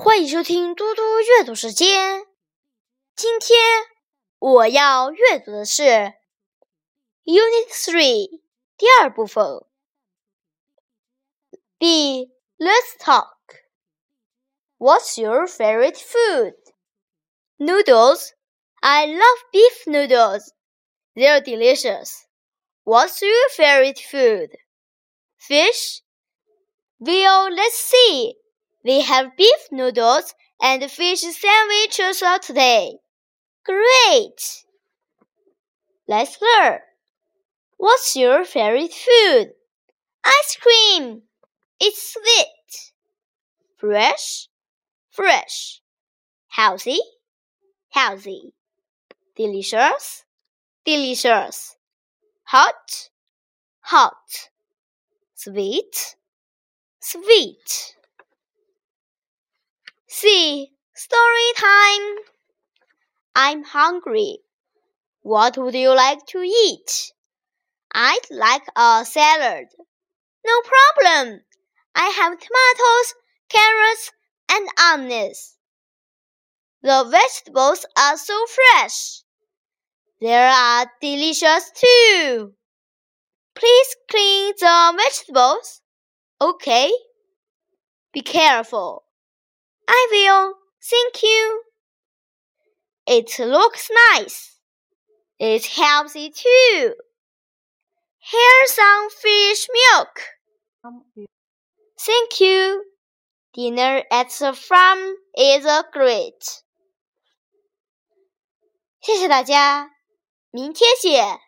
欢迎收听嘟嘟阅读时间。今天我要阅读的是 Unit Three 第二部分。B. Let's talk. What's your favorite food? Noodles. I love beef noodles. They're delicious. What's your favorite food? Fish. Well, let's see. We have beef noodles and fish sandwiches today. Great! Let's learn. What's your favorite food? Ice cream. It's sweet. Fresh, fresh. Healthy, healthy. Delicious, delicious. Hot, hot. Sweet, sweet. Story time. I'm hungry. What would you like to eat? I'd like a salad. No problem. I have tomatoes, carrots, and onions. The vegetables are so fresh. They are delicious too. Please clean the vegetables. Okay. Be careful. I will. Thank you. It looks nice. It's healthy too. Here's some fish milk. Thank you. Dinner at the farm is great. 谢谢大家，明天见。